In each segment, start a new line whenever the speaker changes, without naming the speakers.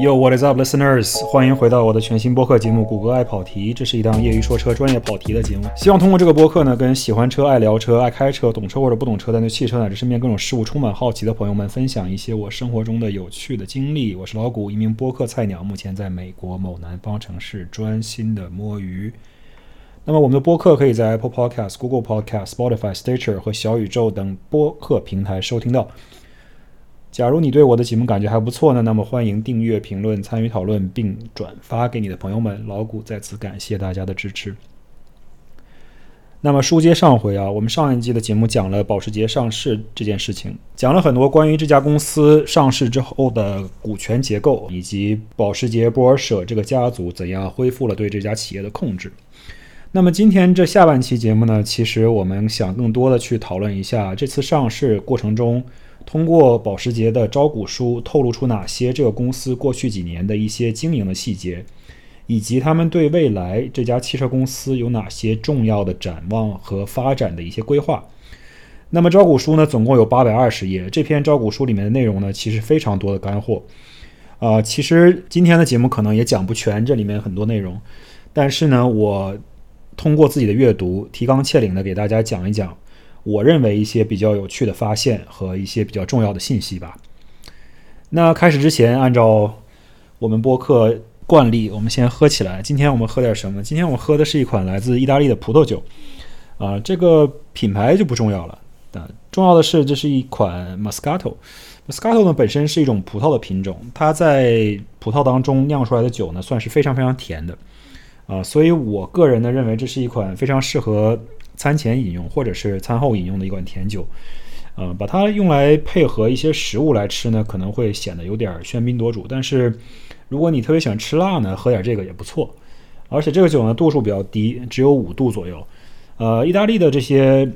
Yo, what is up, listeners？欢迎回到我的全新播客节目《谷歌爱跑题》。这是一档业余说车、专业跑题的节目。希望通过这个播客呢，跟喜欢车、爱聊车、爱开车、懂车或者不懂车，但对汽车乃至身边各种事物充满好奇的朋友们，分享一些我生活中的有趣的经历。我是老谷，一名播客菜鸟，目前在美国某南方城市专心的摸鱼。那么我们的播客可以在 Apple Podcast、Google Podcast、Spotify、Stitcher 和小宇宙等播客平台收听到。假如你对我的节目感觉还不错呢，那么欢迎订阅、评论、参与讨论，并转发给你的朋友们。老谷在此感谢大家的支持。那么书接上回啊，我们上一季的节目讲了保时捷上市这件事情，讲了很多关于这家公司上市之后的股权结构，以及保时捷波尔舍这个家族怎样恢复了对这家企业的控制。那么今天这下半期节目呢，其实我们想更多的去讨论一下这次上市过程中。通过保时捷的招股书透露出哪些这个公司过去几年的一些经营的细节，以及他们对未来这家汽车公司有哪些重要的展望和发展的一些规划。那么招股书呢，总共有八百二十页。这篇招股书里面的内容呢，其实非常多的干货。啊，其实今天的节目可能也讲不全这里面很多内容，但是呢，我通过自己的阅读，提纲挈领的给大家讲一讲。我认为一些比较有趣的发现和一些比较重要的信息吧。那开始之前，按照我们播客惯例，我们先喝起来。今天我们喝点什么？今天我们喝的是一款来自意大利的葡萄酒。啊，这个品牌就不重要了。啊，重要的是这是一款 Moscato。Moscato 呢本身是一种葡萄的品种，它在葡萄当中酿出来的酒呢算是非常非常甜的。啊，所以我个人呢认为这是一款非常适合。餐前饮用或者是餐后饮用的一款甜酒，呃，把它用来配合一些食物来吃呢，可能会显得有点喧宾夺主。但是，如果你特别喜欢吃辣呢，喝点这个也不错。而且这个酒呢度数比较低，只有五度左右。呃，意大利的这些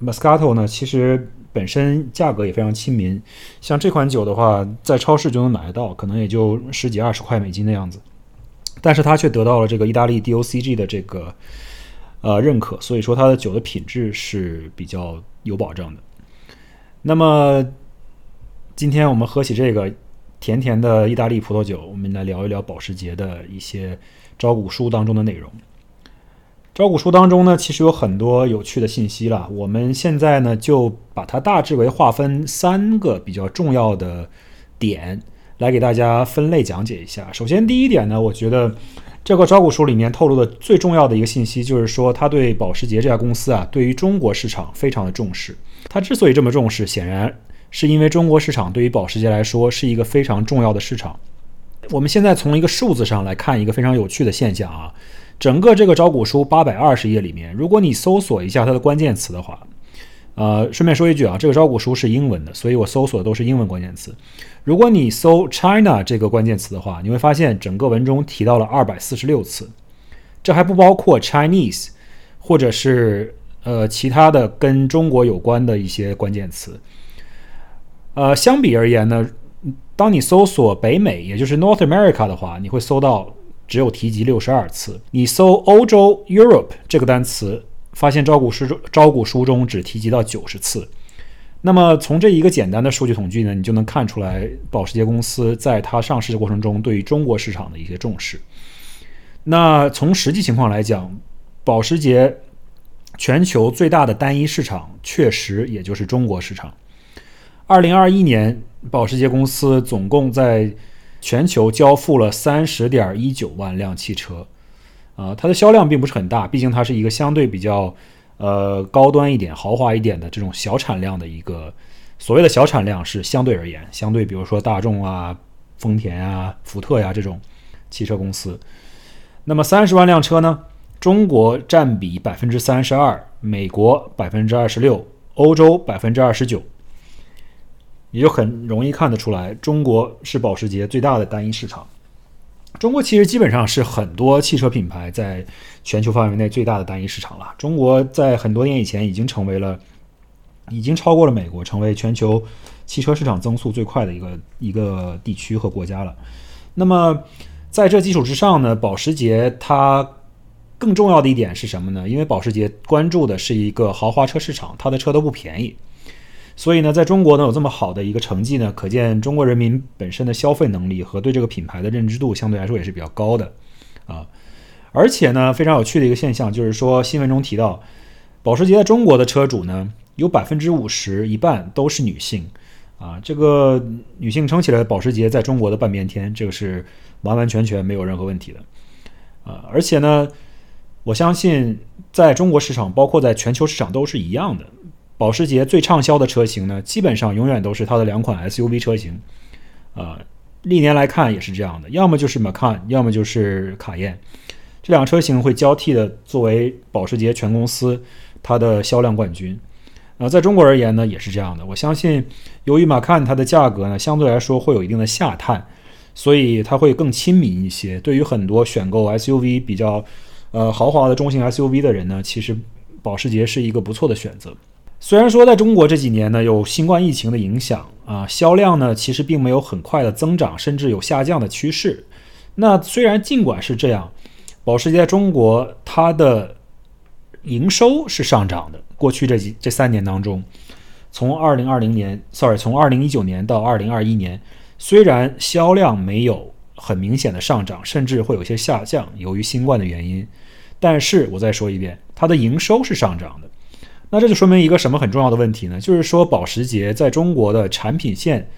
Moscato 呢，其实本身价格也非常亲民。像这款酒的话，在超市就能买得到，可能也就十几二十块美金的样子。但是它却得到了这个意大利 DOCG 的这个。呃，认可，所以说它的酒的品质是比较有保证的。那么，今天我们喝起这个甜甜的意大利葡萄酒，我们来聊一聊保时捷的一些招股书当中的内容。招股书当中呢，其实有很多有趣的信息了。我们现在呢，就把它大致为划分三个比较重要的点，来给大家分类讲解一下。首先，第一点呢，我觉得。这个招股书里面透露的最重要的一个信息，就是说他对保时捷这家公司啊，对于中国市场非常的重视。他之所以这么重视，显然是因为中国市场对于保时捷来说是一个非常重要的市场。我们现在从一个数字上来看一个非常有趣的现象啊，整个这个招股书八百二十页里面，如果你搜索一下它的关键词的话。呃，顺便说一句啊，这个招股书是英文的，所以我搜索的都是英文关键词。如果你搜 China 这个关键词的话，你会发现整个文中提到了二百四十六次，这还不包括 Chinese 或者是呃其他的跟中国有关的一些关键词。呃，相比而言呢，当你搜索北美，也就是 North America 的话，你会搜到只有提及六十二次。你搜欧洲 Europe 这个单词。发现招股书中招股书中只提及到九十次，那么从这一个简单的数据统计呢，你就能看出来保时捷公司在它上市的过程中对于中国市场的一些重视。那从实际情况来讲，保时捷全球最大的单一市场确实也就是中国市场。二零二一年，保时捷公司总共在全球交付了三十点一九万辆汽车。啊，它的销量并不是很大，毕竟它是一个相对比较，呃，高端一点、豪华一点的这种小产量的一个所谓的小产量是相对而言，相对比如说大众啊、丰田啊、福特呀这种汽车公司。那么三十万辆车呢？中国占比百分之三十二，美国百分之二十六，欧洲百分之二十九，也就很容易看得出来，中国是保时捷最大的单一市场。中国其实基本上是很多汽车品牌在全球范围内最大的单一市场了。中国在很多年以前已经成为了，已经超过了美国，成为全球汽车市场增速最快的一个一个地区和国家了。那么在这基础之上呢，保时捷它更重要的一点是什么呢？因为保时捷关注的是一个豪华车市场，它的车都不便宜。所以呢，在中国呢有这么好的一个成绩呢，可见中国人民本身的消费能力和对这个品牌的认知度相对来说也是比较高的啊。而且呢，非常有趣的一个现象就是说，新闻中提到，保时捷在中国的车主呢，有百分之五十一半都是女性啊。这个女性撑起了保时捷在中国的半边天，这个是完完全全没有任何问题的啊。而且呢，我相信在中国市场，包括在全球市场都是一样的。保时捷最畅销的车型呢，基本上永远都是它的两款 SUV 车型啊。历年来看也是这样的，要么就是 Macan，要么就是卡宴。这两个车型会交替的作为保时捷全公司它的销量冠军，呃，在中国而言呢也是这样的。我相信，由于 Macan 它的价格呢相对来说会有一定的下探，所以它会更亲民一些。对于很多选购 SUV 比较呃豪华的中型 SUV 的人呢，其实保时捷是一个不错的选择。虽然说在中国这几年呢有新冠疫情的影响啊，销量呢其实并没有很快的增长，甚至有下降的趋势。那虽然尽管是这样。保时捷在中国，它的营收是上涨的。过去这几这三年当中，从二零二零年，sorry，从二零一九年到二零二一年，虽然销量没有很明显的上涨，甚至会有些下降，由于新冠的原因，但是我再说一遍，它的营收是上涨的。那这就说明一个什么很重要的问题呢？就是说保时捷在中国的产品线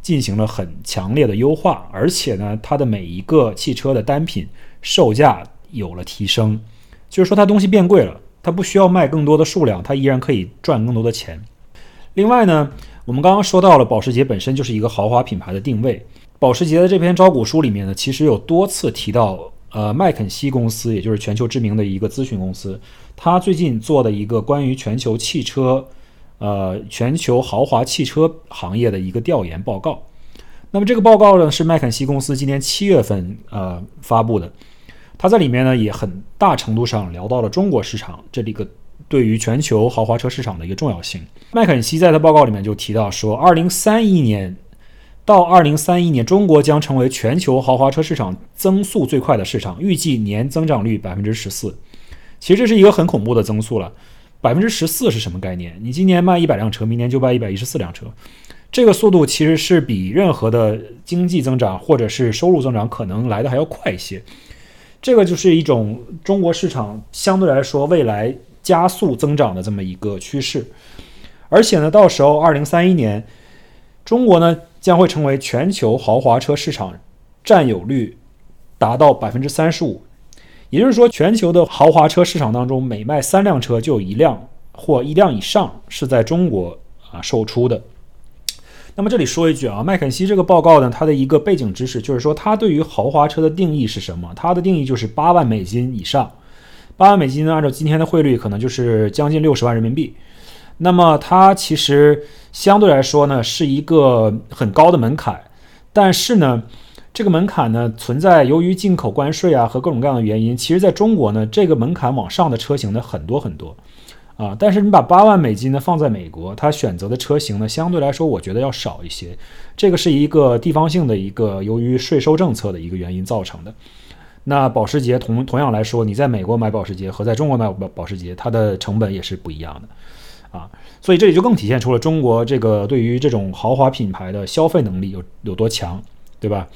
进行了很强烈的优化，而且呢，它的每一个汽车的单品。售价有了提升，就是说它东西变贵了，它不需要卖更多的数量，它依然可以赚更多的钱。另外呢，我们刚刚说到了保时捷本身就是一个豪华品牌的定位。保时捷的这篇招股书里面呢，其实有多次提到，呃，麦肯锡公司，也就是全球知名的一个咨询公司，他最近做的一个关于全球汽车，呃，全球豪华汽车行业的一个调研报告。那么这个报告呢，是麦肯锡公司今年七月份呃发布的。他在里面呢，也很大程度上聊到了中国市场这里个对于全球豪华车市场的一个重要性。麦肯锡在他报告里面就提到说，二零三一年到二零三一年，中国将成为全球豪华车市场增速最快的市场，预计年增长率百分之十四。其实这是一个很恐怖的增速了，百分之十四是什么概念？你今年卖一百辆车，明年就卖一百一十四辆车，这个速度其实是比任何的经济增长或者是收入增长可能来的还要快一些。这个就是一种中国市场相对来说未来加速增长的这么一个趋势，而且呢，到时候二零三一年，中国呢将会成为全球豪华车市场占有率达到百分之三十五，也就是说，全球的豪华车市场当中，每卖三辆车就有一辆或一辆以上是在中国啊售出的。那么这里说一句啊，麦肯锡这个报告呢，它的一个背景知识就是说，它对于豪华车的定义是什么？它的定义就是八万美金以上。八万美金呢，按照今天的汇率，可能就是将近六十万人民币。那么它其实相对来说呢，是一个很高的门槛。但是呢，这个门槛呢，存在由于进口关税啊和各种各样的原因，其实在中国呢，这个门槛往上的车型呢，很多很多。啊，但是你把八万美金呢放在美国，它选择的车型呢相对来说，我觉得要少一些。这个是一个地方性的一个由于税收政策的一个原因造成的。那保时捷同同样来说，你在美国买保时捷和在中国买保保时捷，它的成本也是不一样的啊。所以这里就更体现出了中国这个对于这种豪华品牌的消费能力有有多强，对吧？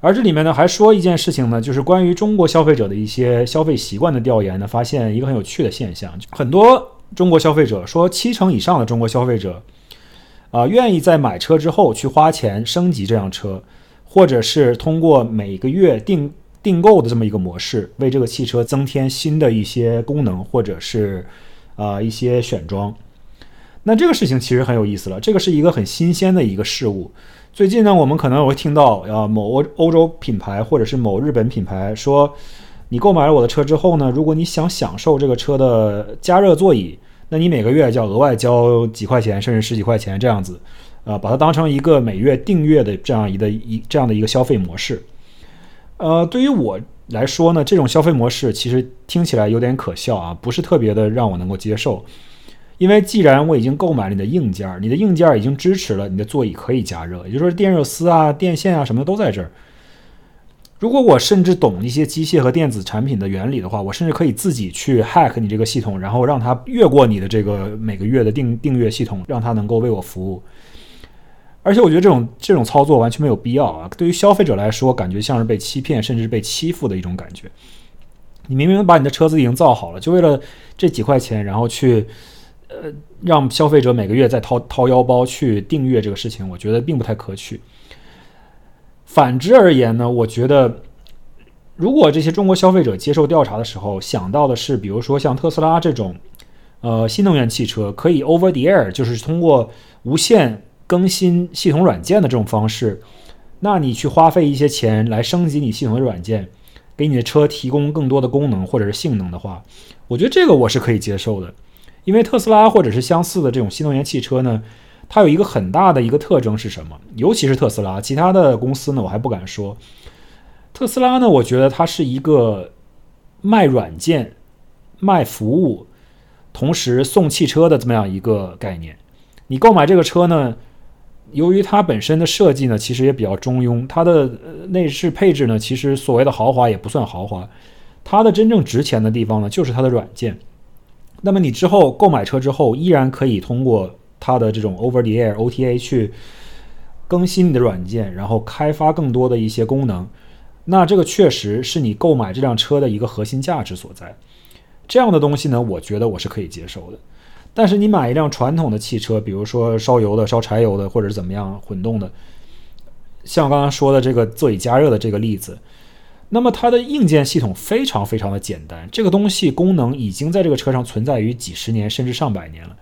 而这里面呢，还说一件事情呢，就是关于中国消费者的一些消费习惯的调研呢，发现一个很有趣的现象，很多中国消费者说，七成以上的中国消费者，啊，愿意在买车之后去花钱升级这辆车，或者是通过每个月订订购的这么一个模式，为这个汽车增添新的一些功能，或者是啊一些选装。那这个事情其实很有意思了，这个是一个很新鲜的一个事物。最近呢，我们可能会听到啊，某欧欧洲品牌或者是某日本品牌说，你购买了我的车之后呢，如果你想享受这个车的加热座椅，那你每个月就要额外交几块钱，甚至十几块钱这样子，啊，把它当成一个每月订阅的这样一的一这样的一个消费模式。呃，对于我来说呢，这种消费模式其实听起来有点可笑啊，不是特别的让我能够接受。因为既然我已经购买了你的硬件，你的硬件已经支持了你的座椅可以加热，也就是说电热丝啊、电线啊什么的都在这儿。如果我甚至懂一些机械和电子产品的原理的话，我甚至可以自己去 hack 你这个系统，然后让它越过你的这个每个月的订订阅系统，让它能够为我服务。而且我觉得这种这种操作完全没有必要啊！对于消费者来说，感觉像是被欺骗，甚至被欺负的一种感觉。你明明把你的车子已经造好了，就为了这几块钱，然后去呃让消费者每个月再掏掏腰包去订阅这个事情，我觉得并不太可取。反之而言呢，我觉得，如果这些中国消费者接受调查的时候想到的是，比如说像特斯拉这种，呃，新能源汽车可以 over the air，就是通过无线更新系统软件的这种方式，那你去花费一些钱来升级你系统的软件，给你的车提供更多的功能或者是性能的话，我觉得这个我是可以接受的，因为特斯拉或者是相似的这种新能源汽车呢。它有一个很大的一个特征是什么？尤其是特斯拉，其他的公司呢，我还不敢说。特斯拉呢，我觉得它是一个卖软件、卖服务，同时送汽车的这么样一个概念。你购买这个车呢，由于它本身的设计呢，其实也比较中庸，它的内饰配置呢，其实所谓的豪华也不算豪华。它的真正值钱的地方呢，就是它的软件。那么你之后购买车之后，依然可以通过。它的这种 over the air OTA 去更新你的软件，然后开发更多的一些功能，那这个确实是你购买这辆车的一个核心价值所在。这样的东西呢，我觉得我是可以接受的。但是你买一辆传统的汽车，比如说烧油的、烧柴油的，或者是怎么样混动的，像我刚刚说的这个座椅加热的这个例子，那么它的硬件系统非常非常的简单，这个东西功能已经在这个车上存在于几十年甚至上百年了。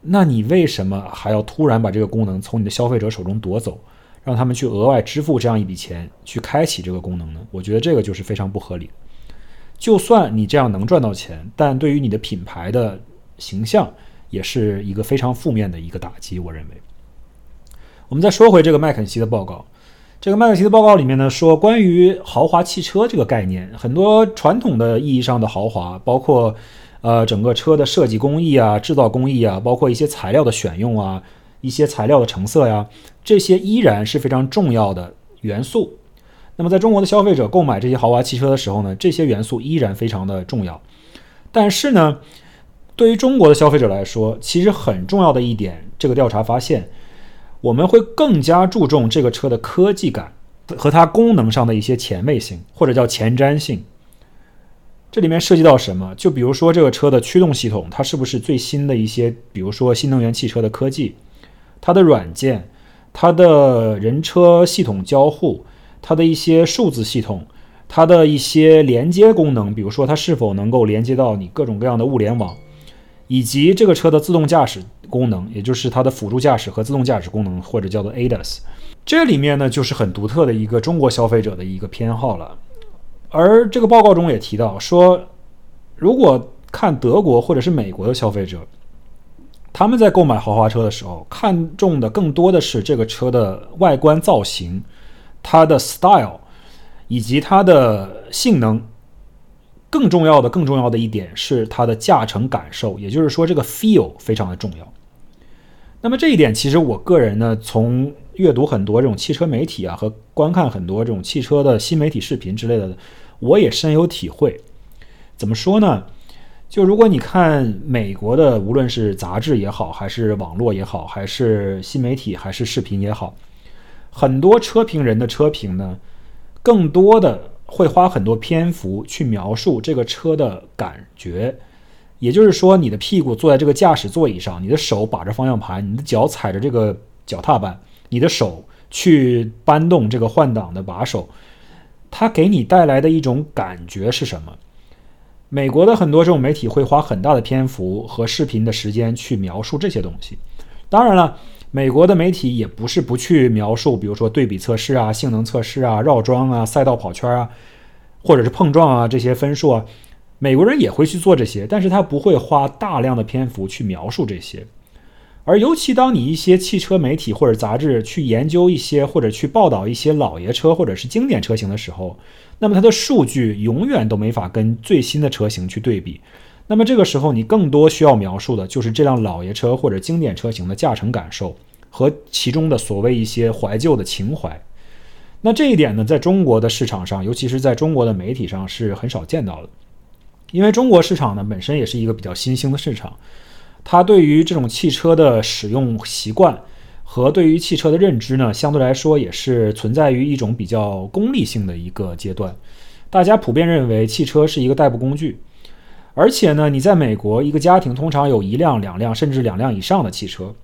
那你为什么还要突然把这个功能从你的消费者手中夺走，让他们去额外支付这样一笔钱去开启这个功能呢？我觉得这个就是非常不合理。就算你这样能赚到钱，但对于你的品牌的形象也是一个非常负面的一个打击。我认为。我们再说回这个麦肯锡的报告，这个麦肯锡的报告里面呢说，关于豪华汽车这个概念，很多传统的意义上的豪华，包括。呃，整个车的设计工艺啊，制造工艺啊，包括一些材料的选用啊，一些材料的成色呀，这些依然是非常重要的元素。那么，在中国的消费者购买这些豪华汽车的时候呢，这些元素依然非常的重要。但是呢，对于中国的消费者来说，其实很重要的一点，这个调查发现，我们会更加注重这个车的科技感和它功能上的一些前卫性，或者叫前瞻性。这里面涉及到什么？就比如说这个车的驱动系统，它是不是最新的一些，比如说新能源汽车的科技，它的软件，它的人车系统交互，它的一些数字系统，它的一些连接功能，比如说它是否能够连接到你各种各样的物联网，以及这个车的自动驾驶功能，也就是它的辅助驾驶和自动驾驶功能，或者叫做 ADAS。这里面呢，就是很独特的一个中国消费者的一个偏好了。而这个报告中也提到说，如果看德国或者是美国的消费者，他们在购买豪华车的时候，看重的更多的是这个车的外观造型、它的 style 以及它的性能。更重要的、更重要的一点是它的驾乘感受，也就是说，这个 feel 非常的重要。那么这一点，其实我个人呢，从阅读很多这种汽车媒体啊，和观看很多这种汽车的新媒体视频之类的。我也深有体会，怎么说呢？就如果你看美国的，无论是杂志也好，还是网络也好，还是新媒体，还是视频也好，很多车评人的车评呢，更多的会花很多篇幅去描述这个车的感觉。也就是说，你的屁股坐在这个驾驶座椅上，你的手把着方向盘，你的脚踩着这个脚踏板，你的手去搬动这个换挡的把手。它给你带来的一种感觉是什么？美国的很多这种媒体会花很大的篇幅和视频的时间去描述这些东西。当然了，美国的媒体也不是不去描述，比如说对比测试啊、性能测试啊、绕桩啊、赛道跑圈啊，或者是碰撞啊这些分数啊，美国人也会去做这些，但是他不会花大量的篇幅去描述这些。而尤其当你一些汽车媒体或者杂志去研究一些或者去报道一些老爷车或者是经典车型的时候，那么它的数据永远都没法跟最新的车型去对比。那么这个时候，你更多需要描述的就是这辆老爷车或者经典车型的驾乘感受和其中的所谓一些怀旧的情怀。那这一点呢，在中国的市场上，尤其是在中国的媒体上是很少见到的，因为中国市场呢本身也是一个比较新兴的市场，它对于这种汽车的使用习惯和对于汽车的认知呢，相对来说也是存在于一种比较功利性的一个阶段。大家普遍认为汽车是一个代步工具，而且呢，你在美国一个家庭通常有一辆、两辆甚至两辆以上的汽车。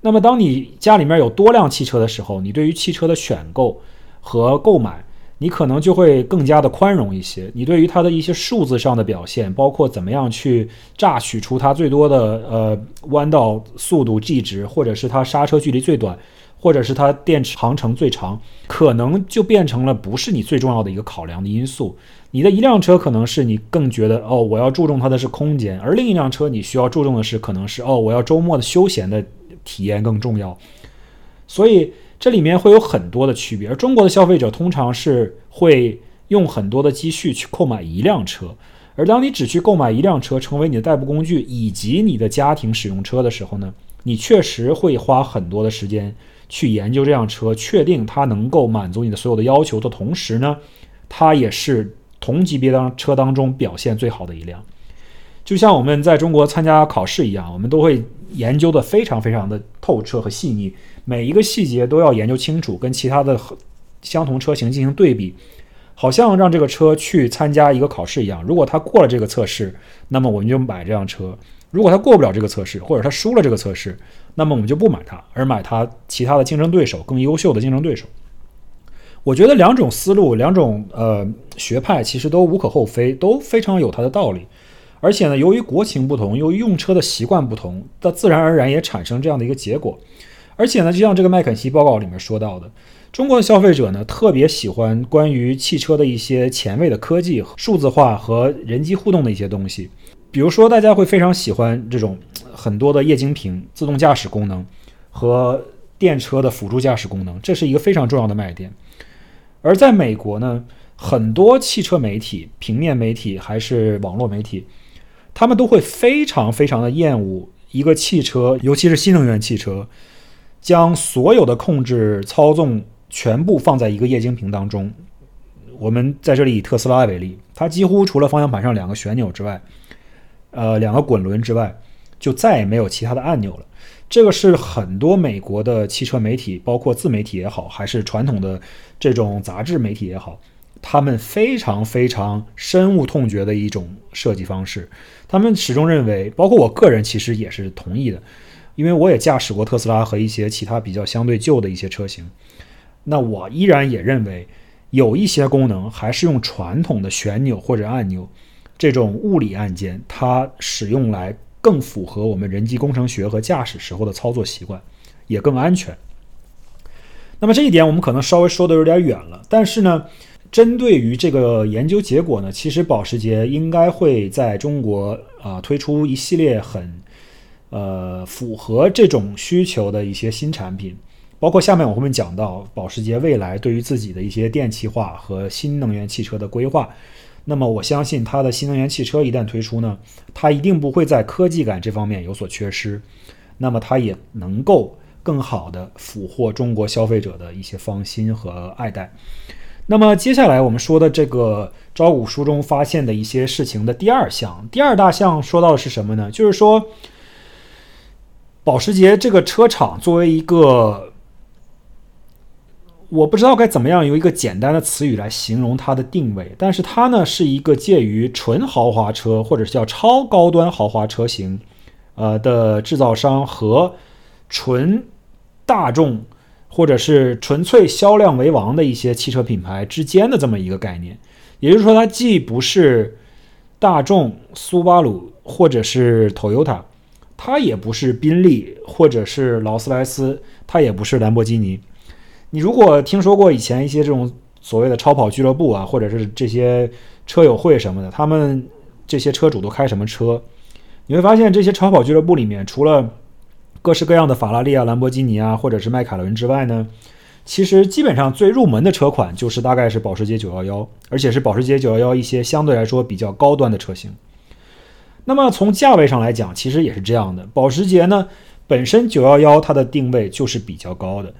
那么，当你家里面有多辆汽车的时候，你对于汽车的选购。和购买，你可能就会更加的宽容一些。你对于它的一些数字上的表现，包括怎么样去榨取出它最多的呃弯道速度 G 值，或者是它刹车距离最短，或者是它电池航程最长，可能就变成了不是你最重要的一个考量的因素。你的一辆车可能是你更觉得哦，我要注重它的是空间，而另一辆车你需要注重的是可能是哦，我要周末的休闲的体验更重要。所以。这里面会有很多的区别，而中国的消费者通常是会用很多的积蓄去购买一辆车，而当你只去购买一辆车成为你的代步工具以及你的家庭使用车的时候呢，你确实会花很多的时间去研究这辆车，确定它能够满足你的所有的要求的同时呢，它也是同级别当车当中表现最好的一辆。就像我们在中国参加考试一样，我们都会研究的非常非常的透彻和细腻。每一个细节都要研究清楚，跟其他的相同车型进行对比，好像让这个车去参加一个考试一样。如果它过了这个测试，那么我们就买这辆车；如果它过不了这个测试，或者它输了这个测试，那么我们就不买它，而买它其他的竞争对手更优秀的竞争对手。我觉得两种思路、两种呃学派其实都无可厚非，都非常有它的道理。而且呢，由于国情不同，由于用车的习惯不同，它自然而然也产生这样的一个结果。而且呢，就像这个麦肯锡报告里面说到的，中国的消费者呢特别喜欢关于汽车的一些前卫的科技、数字化和人机互动的一些东西。比如说，大家会非常喜欢这种很多的液晶屏、自动驾驶功能和电车的辅助驾驶功能，这是一个非常重要的卖点。而在美国呢，很多汽车媒体、平面媒体还是网络媒体，他们都会非常非常的厌恶一个汽车，尤其是新能源汽车。将所有的控制操纵全部放在一个液晶屏当中。我们在这里以特斯拉为例，它几乎除了方向盘上两个旋钮之外，呃，两个滚轮之外，就再也没有其他的按钮了。这个是很多美国的汽车媒体，包括自媒体也好，还是传统的这种杂志媒体也好，他们非常非常深恶痛绝的一种设计方式。他们始终认为，包括我个人其实也是同意的。因为我也驾驶过特斯拉和一些其他比较相对旧的一些车型，那我依然也认为有一些功能还是用传统的旋钮或者按钮这种物理按键，它使用来更符合我们人机工程学和驾驶时候的操作习惯，也更安全。那么这一点我们可能稍微说的有点远了，但是呢，针对于这个研究结果呢，其实保时捷应该会在中国啊推出一系列很。呃，符合这种需求的一些新产品，包括下面我会讲到保时捷未来对于自己的一些电气化和新能源汽车的规划。那么我相信它的新能源汽车一旦推出呢，它一定不会在科技感这方面有所缺失。那么它也能够更好的俘获中国消费者的一些芳心和爱戴。那么接下来我们说的这个招股书中发现的一些事情的第二项，第二大项说到的是什么呢？就是说。保时捷这个车厂作为一个，我不知道该怎么样用一个简单的词语来形容它的定位，但是它呢是一个介于纯豪华车或者是叫超高端豪华车型，呃的制造商和纯大众或者是纯粹销量为王的一些汽车品牌之间的这么一个概念。也就是说，它既不是大众、苏巴鲁或者是 Toyota。它也不是宾利，或者是劳斯莱斯，它也不是兰博基尼。你如果听说过以前一些这种所谓的超跑俱乐部啊，或者是这些车友会什么的，他们这些车主都开什么车？你会发现这些超跑俱乐部里面，除了各式各样的法拉利啊、兰博基尼啊，或者是迈凯伦之外呢，其实基本上最入门的车款就是大概是保时捷911，而且是保时捷911一些相对来说比较高端的车型。那么从价位上来讲，其实也是这样的。保时捷呢，本身911它的定位就是比较高的，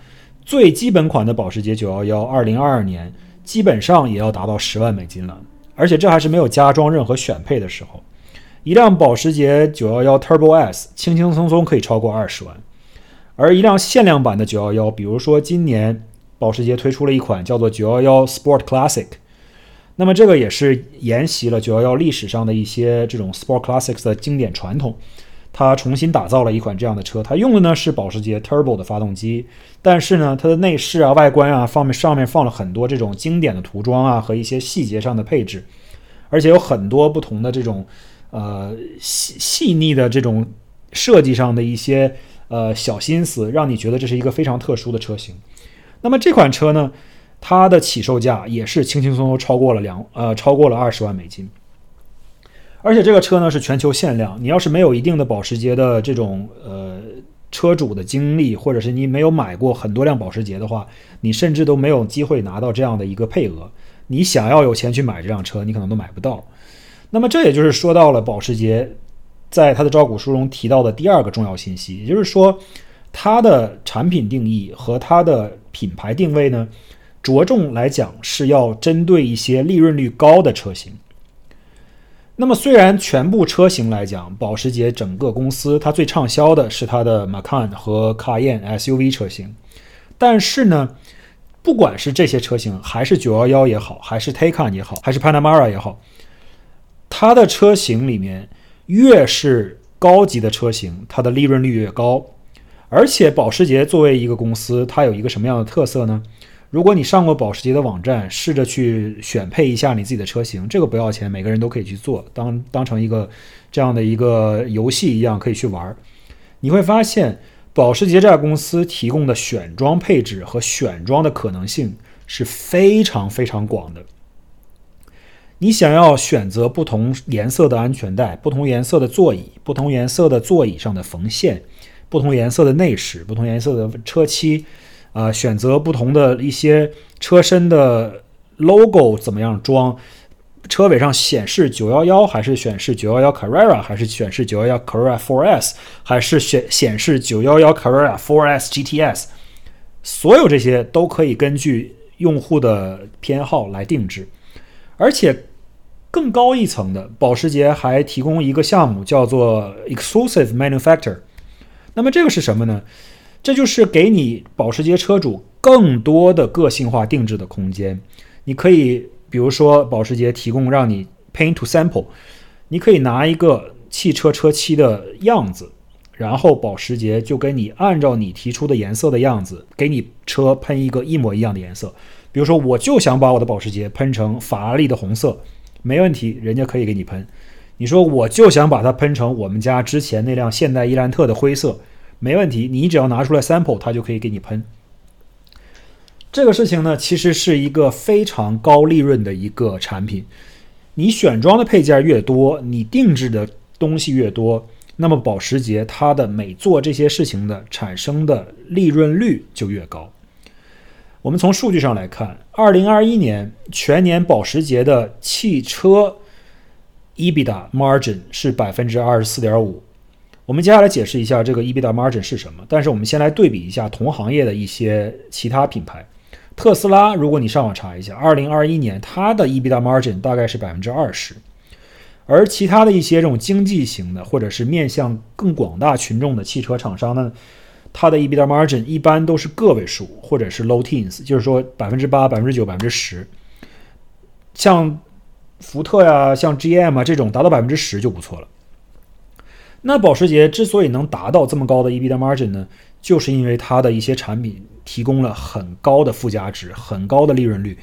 最基本款的保时捷911，二零二二年基本上也要达到十万美金了，而且这还是没有加装任何选配的时候。一辆保时捷911 Turbo S 轻轻松松可以超过二十万，而一辆限量版的911，比如说今年保时捷推出了一款叫做911 Sport Classic，那么这个也是沿袭了911历史上的一些这种 Sport Classics 的经典传统，它重新打造了一款这样的车，它用的呢是保时捷 Turbo 的发动机，但是呢它的内饰啊、外观啊方面上面放了很多这种经典的涂装啊和一些细节上的配置，而且有很多不同的这种。呃，细细腻的这种设计上的一些呃小心思，让你觉得这是一个非常特殊的车型。那么这款车呢，它的起售价也是轻轻松松超过了两呃超过了二十万美金。而且这个车呢是全球限量，你要是没有一定的保时捷的这种呃车主的经历，或者是你没有买过很多辆保时捷的话，你甚至都没有机会拿到这样的一个配额。你想要有钱去买这辆车，你可能都买不到。那么这也就是说到了保时捷在它的招股书中提到的第二个重要信息，也就是说，它的产品定义和它的品牌定位呢，着重来讲是要针对一些利润率高的车型。那么虽然全部车型来讲，保时捷整个公司它最畅销的是它的 Macan 和 Cayen SUV 车型，但是呢，不管是这些车型，还是911也好，还是 Taycan 也好，还是 Panamera 也好。它的车型里面，越是高级的车型，它的利润率越高。而且保时捷作为一个公司，它有一个什么样的特色呢？如果你上过保时捷的网站，试着去选配一下你自己的车型，这个不要钱，每个人都可以去做，当当成一个这样的一个游戏一样可以去玩。你会发现，保时捷这家公司提供的选装配置和选装的可能性是非常非常广的。你想要选择不同颜色的安全带、不同颜色的座椅、不同颜色的座椅上的缝线、不同颜色的内饰、不同颜色的车漆，啊，选择不同的一些车身的 logo 怎么样装？车尾上显示911还是显示911 Carrera 还是显示911 Carrera 4S 还是显显示911 Carrera 4S GTS？所有这些都可以根据用户的偏好来定制。而且更高一层的，保时捷还提供一个项目，叫做 Exclusive Manufacturer。那么这个是什么呢？这就是给你保时捷车主更多的个性化定制的空间。你可以，比如说保时捷提供让你 Paint to Sample，你可以拿一个汽车车漆的样子，然后保时捷就给你按照你提出的颜色的样子，给你车喷一个一模一样的颜色。比如说，我就想把我的保时捷喷成法拉利的红色，没问题，人家可以给你喷。你说我就想把它喷成我们家之前那辆现代伊兰特的灰色，没问题，你只要拿出来 sample，它就可以给你喷。这个事情呢，其实是一个非常高利润的一个产品。你选装的配件越多，你定制的东西越多，那么保时捷它的每做这些事情的产生的利润率就越高。我们从数据上来看，二零二一年全年保时捷的汽车 EBITDA margin 是百分之二十四点五。我们接下来解释一下这个 EBITDA margin 是什么。但是我们先来对比一下同行业的一些其他品牌。特斯拉，如果你上网查一下，二零二一年它的 EBITDA margin 大概是百分之二十。而其他的一些这种经济型的，或者是面向更广大群众的汽车厂商呢？它的 EBITDA margin 一般都是个位数，或者是 low teens，就是说百分之八、百分之九、百分之十。像福特呀、像 GM 啊这种达到百分之十就不错了。那保时捷之所以能达到这么高的 EBITDA margin 呢，就是因为它的一些产品提供了很高的附加值、很高的利润率，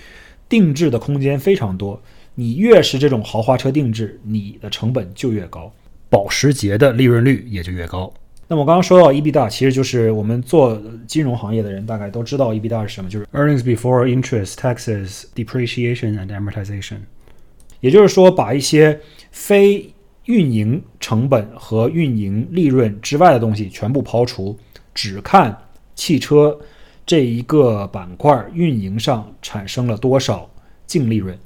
定制的空间非常多。你越是这种豪华车定制，你的成本就越高，保时捷的利润率也就越高。那么我刚刚说到 EBITDA，其实就是我们做金融行业的人大概都知道 EBITDA 是什么，就是 Earnings Before Interest, Taxes, Depreciation and Amortization。也就是说，把一些非运营成本和运营利润之外的东西全部抛除，只看汽车这一个板块运营上产生了多少净利润，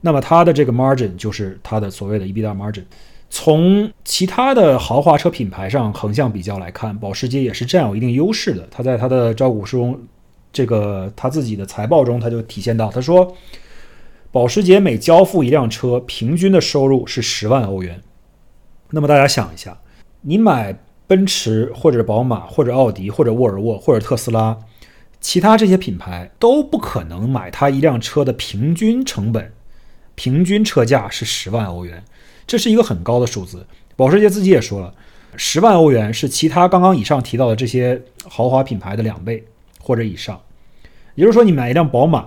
那么它的这个 margin 就是它的所谓的 EBITDA margin。从其他的豪华车品牌上横向比较来看，保时捷也是占有一定优势的。它在它的招股书中这个他自己的财报中，他就体现到，他说，保时捷每交付一辆车，平均的收入是十万欧元。那么大家想一下，你买奔驰或者宝马或者奥迪或者沃尔沃或者特斯拉，其他这些品牌都不可能买它一辆车的平均成本，平均车价是十万欧元，这是一个很高的数字。保时捷自己也说了，十万欧元是其他刚刚以上提到的这些豪华品牌的两倍或者以上。也就是说，你买一辆宝马，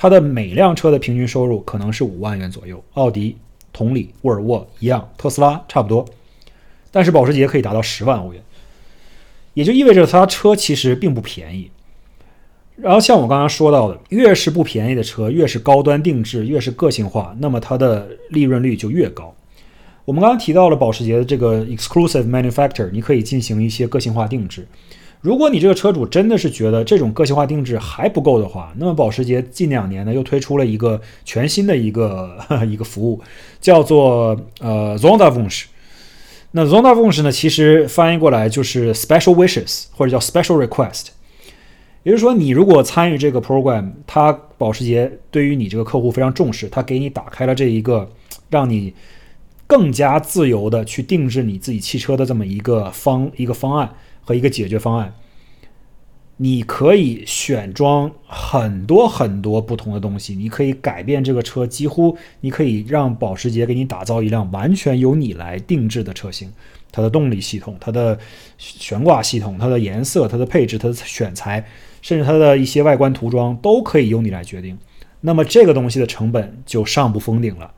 它的每辆车的平均收入可能是五万元左右，奥迪。同理，沃尔沃一样，特斯拉差不多，但是保时捷可以达到十万欧元，也就意味着它车其实并不便宜。然后像我刚刚说到的，越是不便宜的车，越是高端定制，越是个性化，那么它的利润率就越高。我们刚刚提到了保时捷的这个 exclusive manufacturer，你可以进行一些个性化定制。如果你这个车主真的是觉得这种个性化定制还不够的话，那么保时捷近两年呢又推出了一个全新的一个一个服务，叫做呃 Sonderwunsch。那 Sonderwunsch 呢，其实翻译过来就是 Special Wishes 或者叫 Special Request。也就是说，你如果参与这个 program，它保时捷对于你这个客户非常重视，它给你打开了这一个让你更加自由的去定制你自己汽车的这么一个方一个方案。和一个解决方案，你可以选装很多很多不同的东西，你可以改变这个车，几乎你可以让保时捷给你打造一辆完全由你来定制的车型，它的动力系统、它的悬挂系统、它的颜色、它的配置、它的选材，甚至它的一些外观涂装都可以由你来决定。那么这个东西的成本就上不封顶了。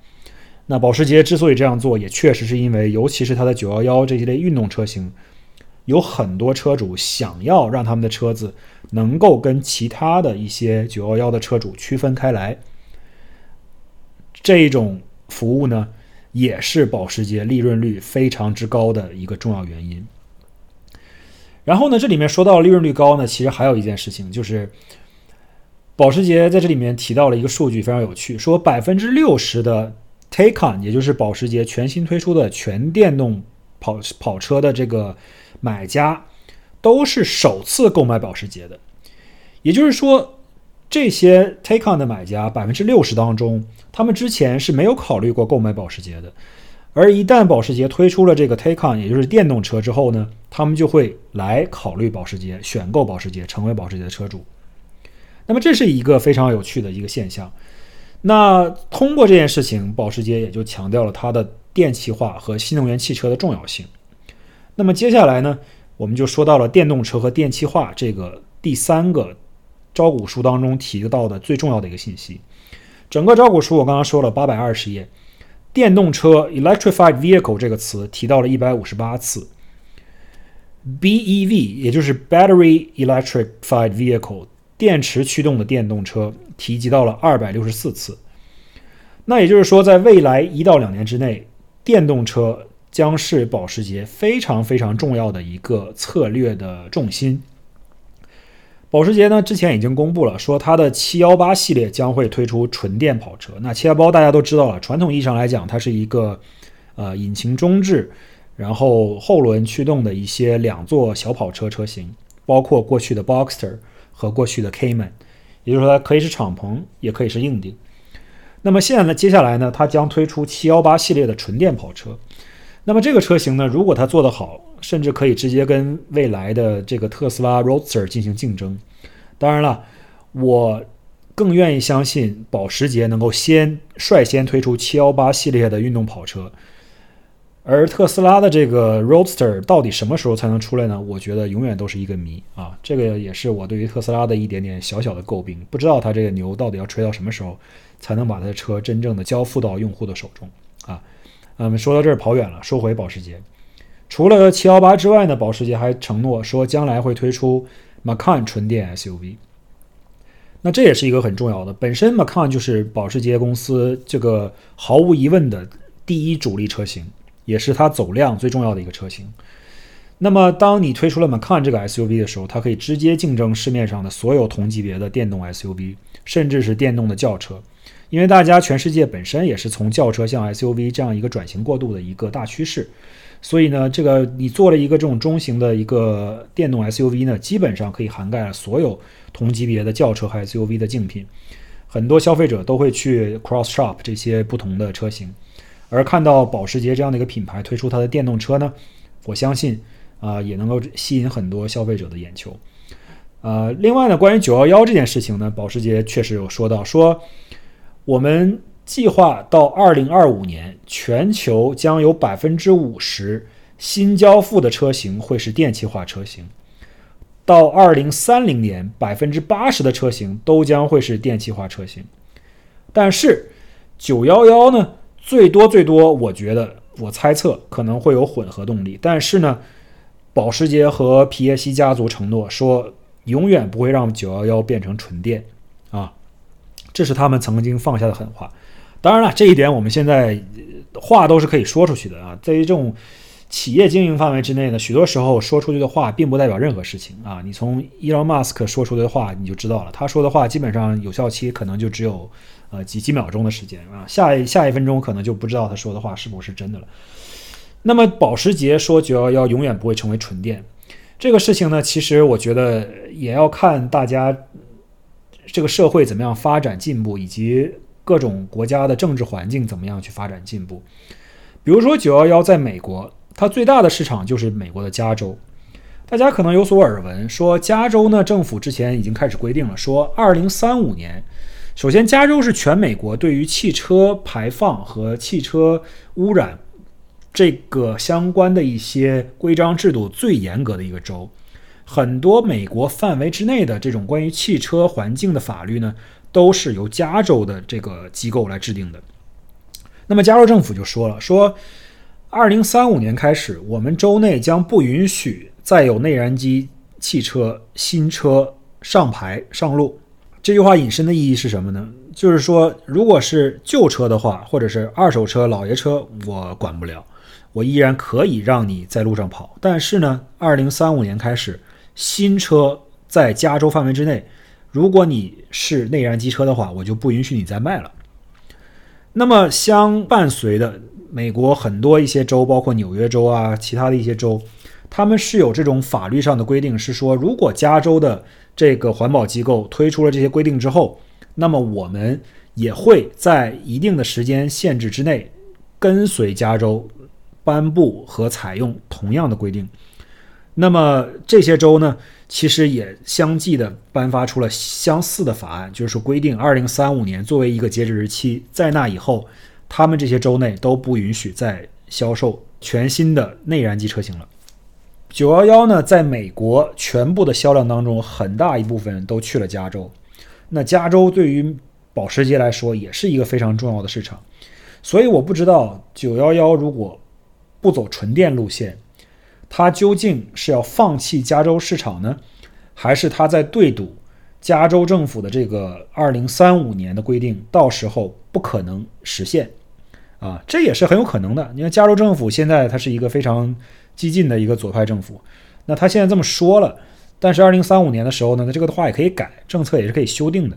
那保时捷之所以这样做，也确实是因为，尤其是它的911这一类运动车型。有很多车主想要让他们的车子能够跟其他的一些911的车主区分开来，这种服务呢，也是保时捷利润率非常之高的一个重要原因。然后呢，这里面说到利润率高呢，其实还有一件事情，就是保时捷在这里面提到了一个数据非常有趣，说百分之六十的 Taycan，也就是保时捷全新推出的全电动跑跑车的这个。买家都是首次购买保时捷的，也就是说，这些 Taycan 的买家百分之六十当中，他们之前是没有考虑过购买保时捷的。而一旦保时捷推出了这个 Taycan，也就是电动车之后呢，他们就会来考虑保时捷，选购保时捷，成为保时捷的车主。那么这是一个非常有趣的一个现象。那通过这件事情，保时捷也就强调了它的电气化和新能源汽车的重要性。那么接下来呢，我们就说到了电动车和电气化这个第三个招股书当中提到的最重要的一个信息。整个招股书我刚刚说了八百二十页，电动车 （electrified vehicle） 这个词提到了一百五十八次，BEV 也就是 battery electrified vehicle 电池驱动的电动车提及到了二百六十四次。那也就是说，在未来一到两年之内，电动车。将是保时捷非常非常重要的一个策略的重心。保时捷呢，之前已经公布了，说它的718系列将会推出纯电跑车。那718大家都知道了，传统意义上来讲，它是一个呃引擎中置，然后后轮驱动的一些两座小跑车车型，包括过去的 Boxster 和过去的 Cayman，也就是说它可以是敞篷，也可以是硬顶。那么现在呢，接下来呢，它将推出718系列的纯电跑车。那么这个车型呢，如果它做得好，甚至可以直接跟未来的这个特斯拉 Roadster 进行竞争。当然了，我更愿意相信保时捷能够先率先推出718系列的运动跑车，而特斯拉的这个 Roadster 到底什么时候才能出来呢？我觉得永远都是一个谜啊！这个也是我对于特斯拉的一点点小小的诟病，不知道它这个牛到底要吹到什么时候，才能把它的车真正的交付到用户的手中啊！嗯，说到这儿跑远了，说回保时捷。除了718之外呢，保时捷还承诺说将来会推出 Macan 纯电 SUV。那这也是一个很重要的，本身 Macan 就是保时捷公司这个毫无疑问的第一主力车型，也是它走量最重要的一个车型。那么当你推出了 Macan 这个 SUV 的时候，它可以直接竞争市面上的所有同级别的电动 SUV，甚至是电动的轿车。因为大家全世界本身也是从轿车向 SUV 这样一个转型过渡的一个大趋势，所以呢，这个你做了一个这种中型的一个电动 SUV 呢，基本上可以涵盖了所有同级别的轿车和 SUV 的竞品。很多消费者都会去 Cross Shop 这些不同的车型，而看到保时捷这样的一个品牌推出它的电动车呢，我相信啊也能够吸引很多消费者的眼球。呃，另外呢，关于九幺幺这件事情呢，保时捷确实有说到，说我们计划到二零二五年，全球将有百分之五十新交付的车型会是电气化车型；到二零三零年，百分之八十的车型都将会是电气化车型。但是九幺幺呢，最多最多，我觉得我猜测可能会有混合动力。但是呢，保时捷和皮耶希家族承诺说。永远不会让九幺幺变成纯电啊！这是他们曾经放下的狠话。当然了，这一点我们现在话都是可以说出去的啊。在于这种企业经营范围之内呢，许多时候说出去的话并不代表任何事情啊。你从伊隆马斯克说出的话你就知道了，他说的话基本上有效期可能就只有呃几几秒钟的时间啊，下一下一分钟可能就不知道他说的话是不是真的了。那么保时捷说九幺幺永远不会成为纯电。这个事情呢，其实我觉得也要看大家这个社会怎么样发展进步，以及各种国家的政治环境怎么样去发展进步。比如说九幺幺在美国，它最大的市场就是美国的加州。大家可能有所耳闻，说加州呢政府之前已经开始规定了，说二零三五年，首先加州是全美国对于汽车排放和汽车污染。这个相关的一些规章制度最严格的一个州，很多美国范围之内的这种关于汽车环境的法律呢，都是由加州的这个机构来制定的。那么加州政府就说了，说二零三五年开始，我们州内将不允许再有内燃机汽车新车上牌上路。这句话引申的意义是什么呢？就是说，如果是旧车的话，或者是二手车、老爷车，我管不了。我依然可以让你在路上跑，但是呢，二零三五年开始，新车在加州范围之内，如果你是内燃机车的话，我就不允许你再卖了。那么相伴随的，美国很多一些州，包括纽约州啊，其他的一些州，他们是有这种法律上的规定，是说如果加州的这个环保机构推出了这些规定之后，那么我们也会在一定的时间限制之内跟随加州。颁布和采用同样的规定，那么这些州呢，其实也相继的颁发出了相似的法案，就是规定二零三五年作为一个截止日期，在那以后，他们这些州内都不允许再销售全新的内燃机车型了。九幺幺呢，在美国全部的销量当中，很大一部分都去了加州。那加州对于保时捷来说，也是一个非常重要的市场。所以我不知道九幺幺如果。不走纯电路线，他究竟是要放弃加州市场呢，还是他在对赌加州政府的这个二零三五年的规定，到时候不可能实现啊？这也是很有可能的。你看，加州政府现在它是一个非常激进的一个左派政府，那他现在这么说了，但是二零三五年的时候呢，那这个的话也可以改，政策也是可以修订的。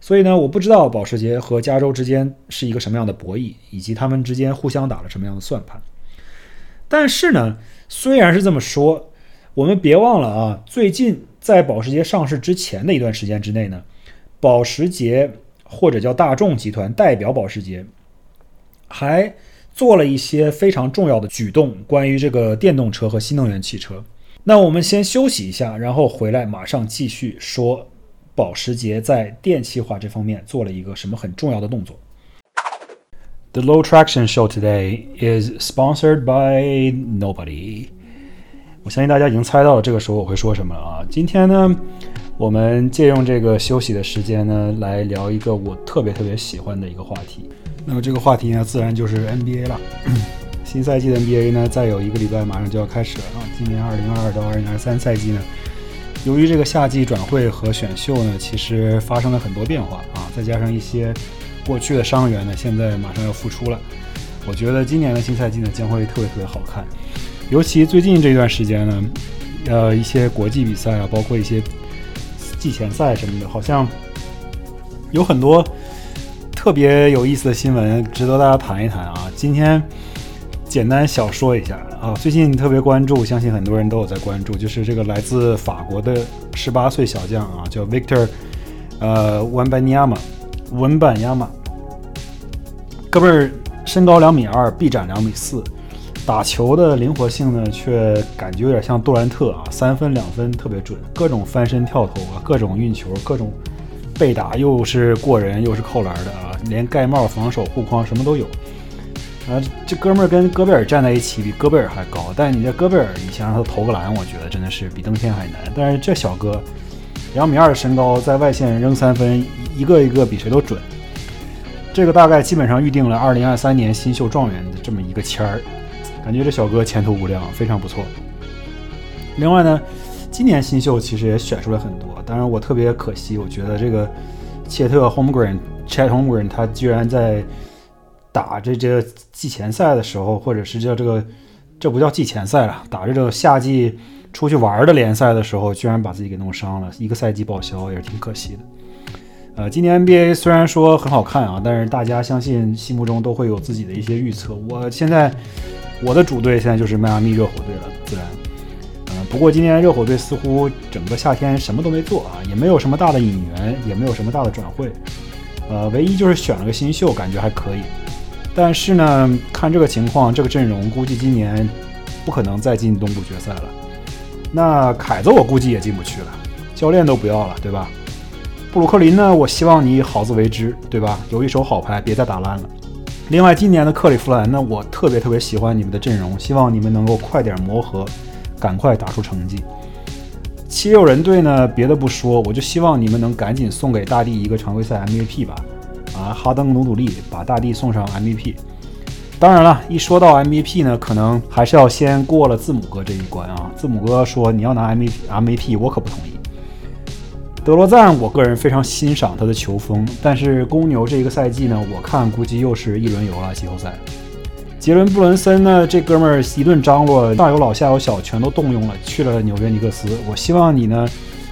所以呢，我不知道保时捷和加州之间是一个什么样的博弈，以及他们之间互相打了什么样的算盘。但是呢，虽然是这么说，我们别忘了啊，最近在保时捷上市之前的一段时间之内呢，保时捷或者叫大众集团代表保时捷，还做了一些非常重要的举动，关于这个电动车和新能源汽车。那我们先休息一下，然后回来马上继续说保时捷在电气化这方面做了一个什么很重要的动作。The Low Traction Show today is sponsored by nobody。我相信大家已经猜到了这个时候我会说什么了啊！今天呢，我们借用这个休息的时间呢，来聊一个我特别特别喜欢的一个话题。那么这个话题呢，自然就是 NBA 了。新赛季的 NBA 呢，再有一个礼拜马上就要开始了啊！今年2022到2023赛季呢，由于这个夏季转会和选秀呢，其实发生了很多变化啊，再加上一些。过去的伤员呢，现在马上要复出了。我觉得今年的新赛季呢，将会特别特别好看。尤其最近这段时间呢，呃，一些国际比赛啊，包括一些季前赛什么的，好像有很多。特别有意思的新闻，值得大家谈一谈啊。今天简单小说一下啊，最近特别关注，相信很多人都有在关注，就是这个来自法国的十八岁小将啊，叫 Victor，呃，文班尼亚马，文班亚马，哥们儿身高两米二，臂展两米四。打球的灵活性呢，却感觉有点像杜兰特啊，三分两分特别准，各种翻身跳投啊，各种运球，各种被打又是过人又是扣篮的啊，连盖帽、防守、护框什么都有。啊，这哥们儿跟戈贝尔站在一起，比戈贝尔还高。但你这戈贝尔，你想让他投个篮，我觉得真的是比登天还难。但是这小哥两米二的身高，在外线扔三分，一个一个比谁都准。这个大概基本上预定了二零二三年新秀状元的这么一个签儿。感觉这小哥前途无量，非常不错。另外呢，今年新秀其实也选出来很多，当然我特别可惜，我觉得这个切特 Homegrown Chet Homegrown 他居然在打这这季前赛的时候，或者是叫这个这不叫季前赛了，打这个夏季出去玩的联赛的时候，居然把自己给弄伤了，一个赛季报销也是挺可惜的。呃，今年 NBA 虽然说很好看啊，但是大家相信心目中都会有自己的一些预测。我现在。我的主队现在就是迈阿密热火队了，自然，嗯，不过今年热火队似乎整个夏天什么都没做啊，也没有什么大的引援，也没有什么大的转会，呃，唯一就是选了个新秀，感觉还可以。但是呢，看这个情况，这个阵容估计今年不可能再进东部决赛了。那凯子我估计也进不去了，教练都不要了，对吧？布鲁克林呢，我希望你好自为之，对吧？有一手好牌，别再打烂了。另外，今年的克利夫兰呢，我特别特别喜欢你们的阵容，希望你们能够快点磨合，赶快打出成绩。七六人队呢，别的不说，我就希望你们能赶紧送给大帝一个常规赛 MVP 吧。啊，哈登努努力，把大帝送上 MVP。当然了，一说到 MVP 呢，可能还是要先过了字母哥这一关啊。字母哥说你要拿 MVP，MVP，我可不同意。德罗赞，我个人非常欣赏他的球风，但是公牛这一个赛季呢，我看估计又是一轮游了季后赛。杰伦布伦森呢，这哥们儿一顿张罗，上有老下有小，全都动用了，去了纽约尼克斯。我希望你呢，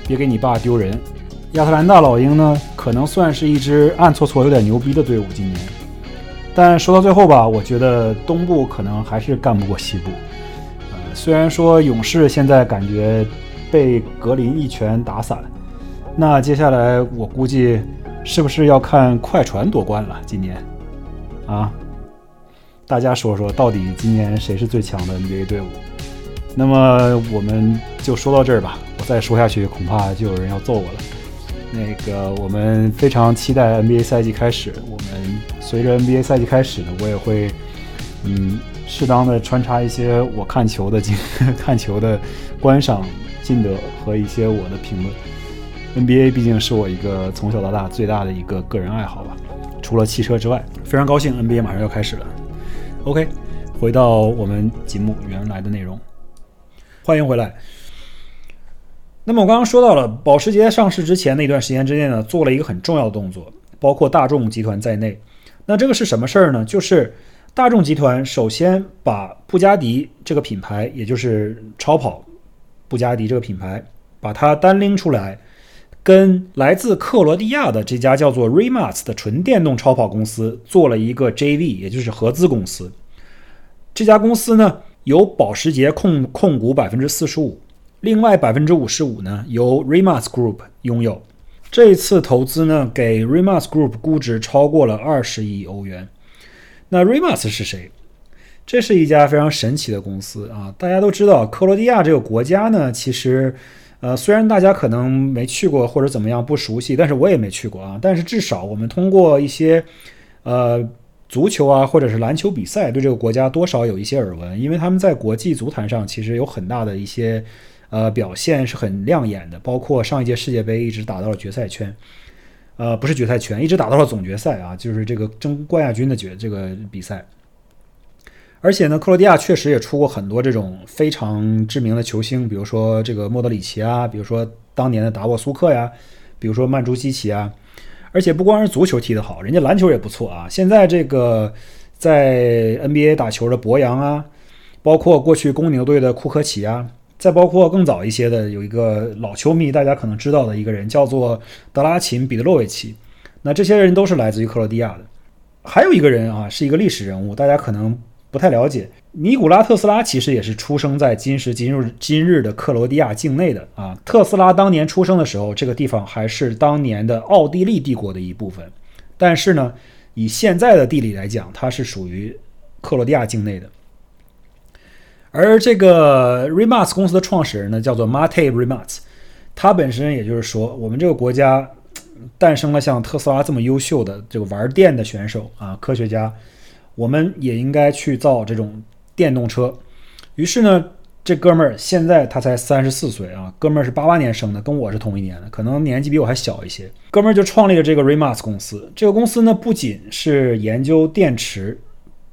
别给你爸丢人。亚特兰大老鹰呢，可能算是一支暗搓搓有点牛逼的队伍今年，但说到最后吧，我觉得东部可能还是干不过西部。呃，虽然说勇士现在感觉被格林一拳打散。那接下来我估计是不是要看快船夺冠了？今年啊，大家说说到底今年谁是最强的 NBA 队伍？那么我们就说到这儿吧。我再说下去恐怕就有人要揍我了。那个我们非常期待 NBA 赛季开始。我们随着 NBA 赛季开始呢，我也会嗯适当的穿插一些我看球的经 看球的观赏心得和一些我的评论。NBA 毕竟是我一个从小到大最大的一个个人爱好吧，除了汽车之外，非常高兴 NBA 马上要开始了。OK，回到我们节目原来的内容，欢迎回来。那么我刚刚说到了，保时捷上市之前那段时间之内呢，做了一个很重要的动作，包括大众集团在内。那这个是什么事儿呢？就是大众集团首先把布加迪这个品牌，也就是超跑布加迪这个品牌，把它单拎出来。跟来自克罗地亚的这家叫做 Rimas 的纯电动超跑公司做了一个 JV，也就是合资公司。这家公司呢，由保时捷控控股百分之四十五，另外百分之五十五呢由 Rimas Group 拥有。这次投资呢，给 Rimas Group 估值超过了二十亿欧元。那 Rimas 是谁？这是一家非常神奇的公司啊！大家都知道，克罗地亚这个国家呢，其实。呃，虽然大家可能没去过或者怎么样不熟悉，但是我也没去过啊。但是至少我们通过一些呃足球啊或者是篮球比赛，对这个国家多少有一些耳闻，因为他们在国际足坛上其实有很大的一些呃表现是很亮眼的，包括上一届世界杯一直打到了决赛圈，呃不是决赛圈，一直打到了总决赛啊，就是这个争冠亚军的决这个比赛。而且呢，克罗地亚确实也出过很多这种非常知名的球星，比如说这个莫德里奇啊，比如说当年的达沃苏克呀，比如说曼朱基奇啊。而且不光是足球踢得好，人家篮球也不错啊。现在这个在 NBA 打球的博扬啊，包括过去公牛队的库科奇啊，再包括更早一些的有一个老球迷大家可能知道的一个人，叫做德拉琴彼得洛维奇。那这些人都是来自于克罗地亚的。还有一个人啊，是一个历史人物，大家可能不太了解。尼古拉特斯拉其实也是出生在今时今日今日的克罗地亚境内的啊。特斯拉当年出生的时候，这个地方还是当年的奥地利帝国的一部分。但是呢，以现在的地理来讲，它是属于克罗地亚境内的。而这个 Rimac 公司的创始人呢，叫做 Mate Rimac，他本身也就是说，我们这个国家诞生了像特斯拉这么优秀的这个玩电的选手啊，科学家，我们也应该去造这种。电动车，于是呢，这哥们儿现在他才三十四岁啊，哥们儿是八八年生的，跟我是同一年的，可能年纪比我还小一些。哥们儿就创立了这个 Rimac 公司。这个公司呢，不仅是研究电池、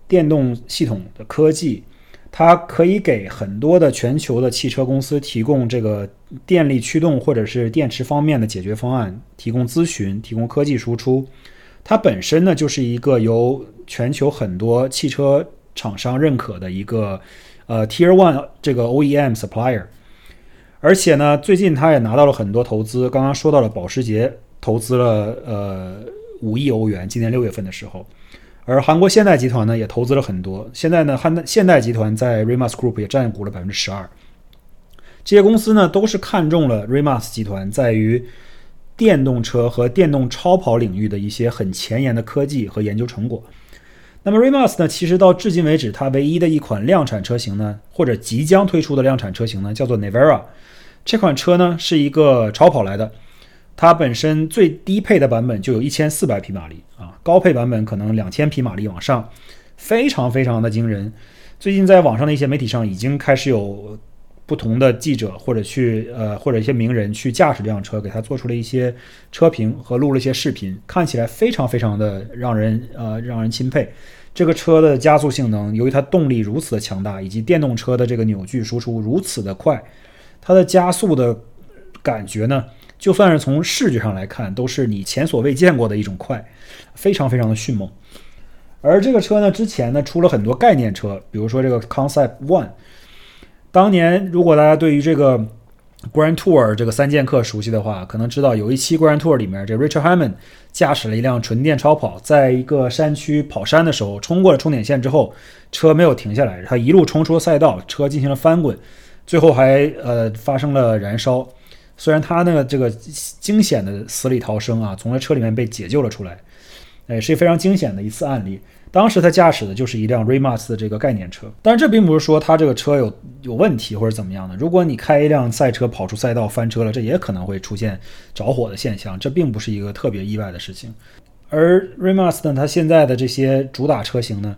电动系统的科技，它可以给很多的全球的汽车公司提供这个电力驱动或者是电池方面的解决方案，提供咨询，提供科技输出。它本身呢，就是一个由全球很多汽车。厂商认可的一个呃 Tier One 这个 OEM supplier，而且呢，最近他也拿到了很多投资。刚刚说到了保时捷投资了呃五亿欧元，今年六月份的时候，而韩国现代集团呢也投资了很多。现在呢，汉现代集团在 Rimac Group 也占股了百分之十二。这些公司呢都是看中了 Rimac 集团在于电动车和电动超跑领域的一些很前沿的科技和研究成果。那么 Remus 呢？其实到至今为止，它唯一的一款量产车型呢，或者即将推出的量产车型呢，叫做 Nevera。这款车呢是一个超跑来的，它本身最低配的版本就有一千四百匹马力啊，高配版本可能两千匹马力往上，非常非常的惊人。最近在网上的一些媒体上已经开始有。不同的记者或者去呃或者一些名人去驾驶这辆车，给他做出了一些车评和录了一些视频，看起来非常非常的让人呃让人钦佩。这个车的加速性能，由于它动力如此的强大，以及电动车的这个扭矩输出如此的快，它的加速的感觉呢，就算是从视觉上来看，都是你前所未见过的一种快，非常非常的迅猛。而这个车呢，之前呢出了很多概念车，比如说这个 Concept One。当年，如果大家对于这个 Grand Tour 这个三剑客熟悉的话，可能知道有一期 Grand Tour 里面，这 Richard Hammond 驾驶了一辆纯电超跑，在一个山区跑山的时候，冲过了终点线之后，车没有停下来，他一路冲出了赛道，车进行了翻滚，最后还呃发生了燃烧。虽然他呢这个惊险的死里逃生啊，从车里面被解救了出来，哎，是非常惊险的一次案例。当时他驾驶的就是一辆 Rimac 的这个概念车，但这并不是说他这个车有有问题或者怎么样的。如果你开一辆赛车跑出赛道翻车了，这也可能会出现着火的现象，这并不是一个特别意外的事情。而 Rimac 呢，它现在的这些主打车型呢，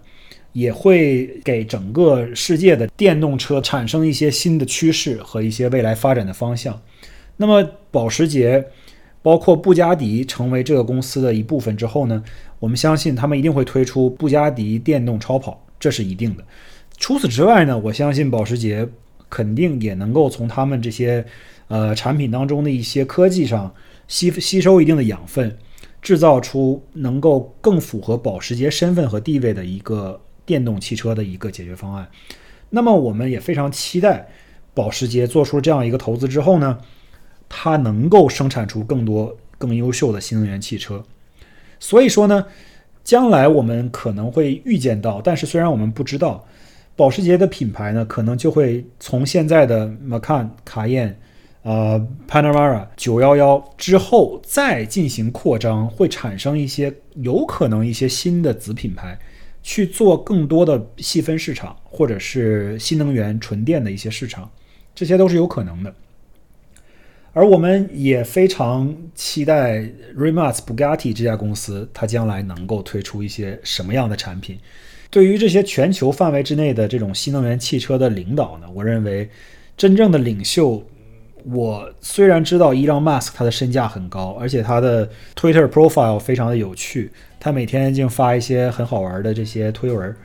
也会给整个世界的电动车产生一些新的趋势和一些未来发展的方向。那么保时捷。包括布加迪成为这个公司的一部分之后呢，我们相信他们一定会推出布加迪电动超跑，这是一定的。除此之外呢，我相信保时捷肯定也能够从他们这些呃产品当中的一些科技上吸吸收一定的养分，制造出能够更符合保时捷身份和地位的一个电动汽车的一个解决方案。那么我们也非常期待保时捷做出这样一个投资之后呢。它能够生产出更多更优秀的新能源汽车，所以说呢，将来我们可能会预见到，但是虽然我们不知道，保时捷的品牌呢，可能就会从现在的 Macan、卡宴、呃 Panamera、911之后再进行扩张，会产生一些有可能一些新的子品牌，去做更多的细分市场，或者是新能源纯电的一些市场，这些都是有可能的。而我们也非常期待 Rimac Bugatti 这家公司，它将来能够推出一些什么样的产品。对于这些全球范围之内的这种新能源汽车的领导呢，我认为真正的领袖，我虽然知道伊朗 Musk 他的身价很高，而且他的 Twitter profile 非常的有趣，他每天竟发一些很好玩的这些推文，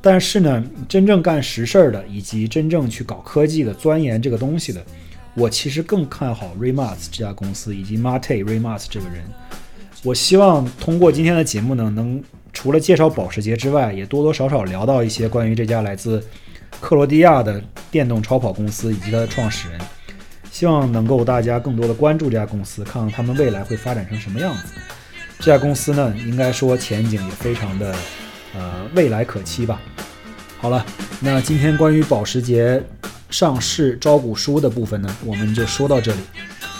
但是呢，真正干实事儿的，以及真正去搞科技的、钻研这个东西的。我其实更看好 Rimac 这家公司以及 Mate Rimac 这个人。我希望通过今天的节目呢，能除了介绍保时捷之外，也多多少少聊到一些关于这家来自克罗地亚的电动超跑公司以及它的创始人。希望能够大家更多的关注这家公司，看看他们未来会发展成什么样子。这家公司呢，应该说前景也非常的，呃，未来可期吧。好了，那今天关于保时捷上市招股书的部分呢，我们就说到这里。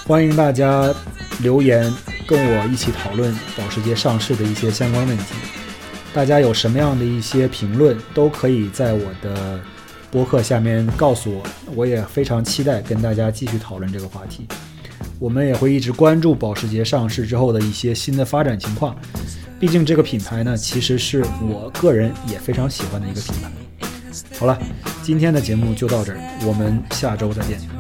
欢迎大家留言跟我一起讨论保时捷上市的一些相关问题。大家有什么样的一些评论，都可以在我的播客下面告诉我，我也非常期待跟大家继续讨论这个话题。我们也会一直关注保时捷上市之后的一些新的发展情况。毕竟这个品牌呢，其实是我个人也非常喜欢的一个品牌。好了，今天的节目就到这儿，我们下周再见。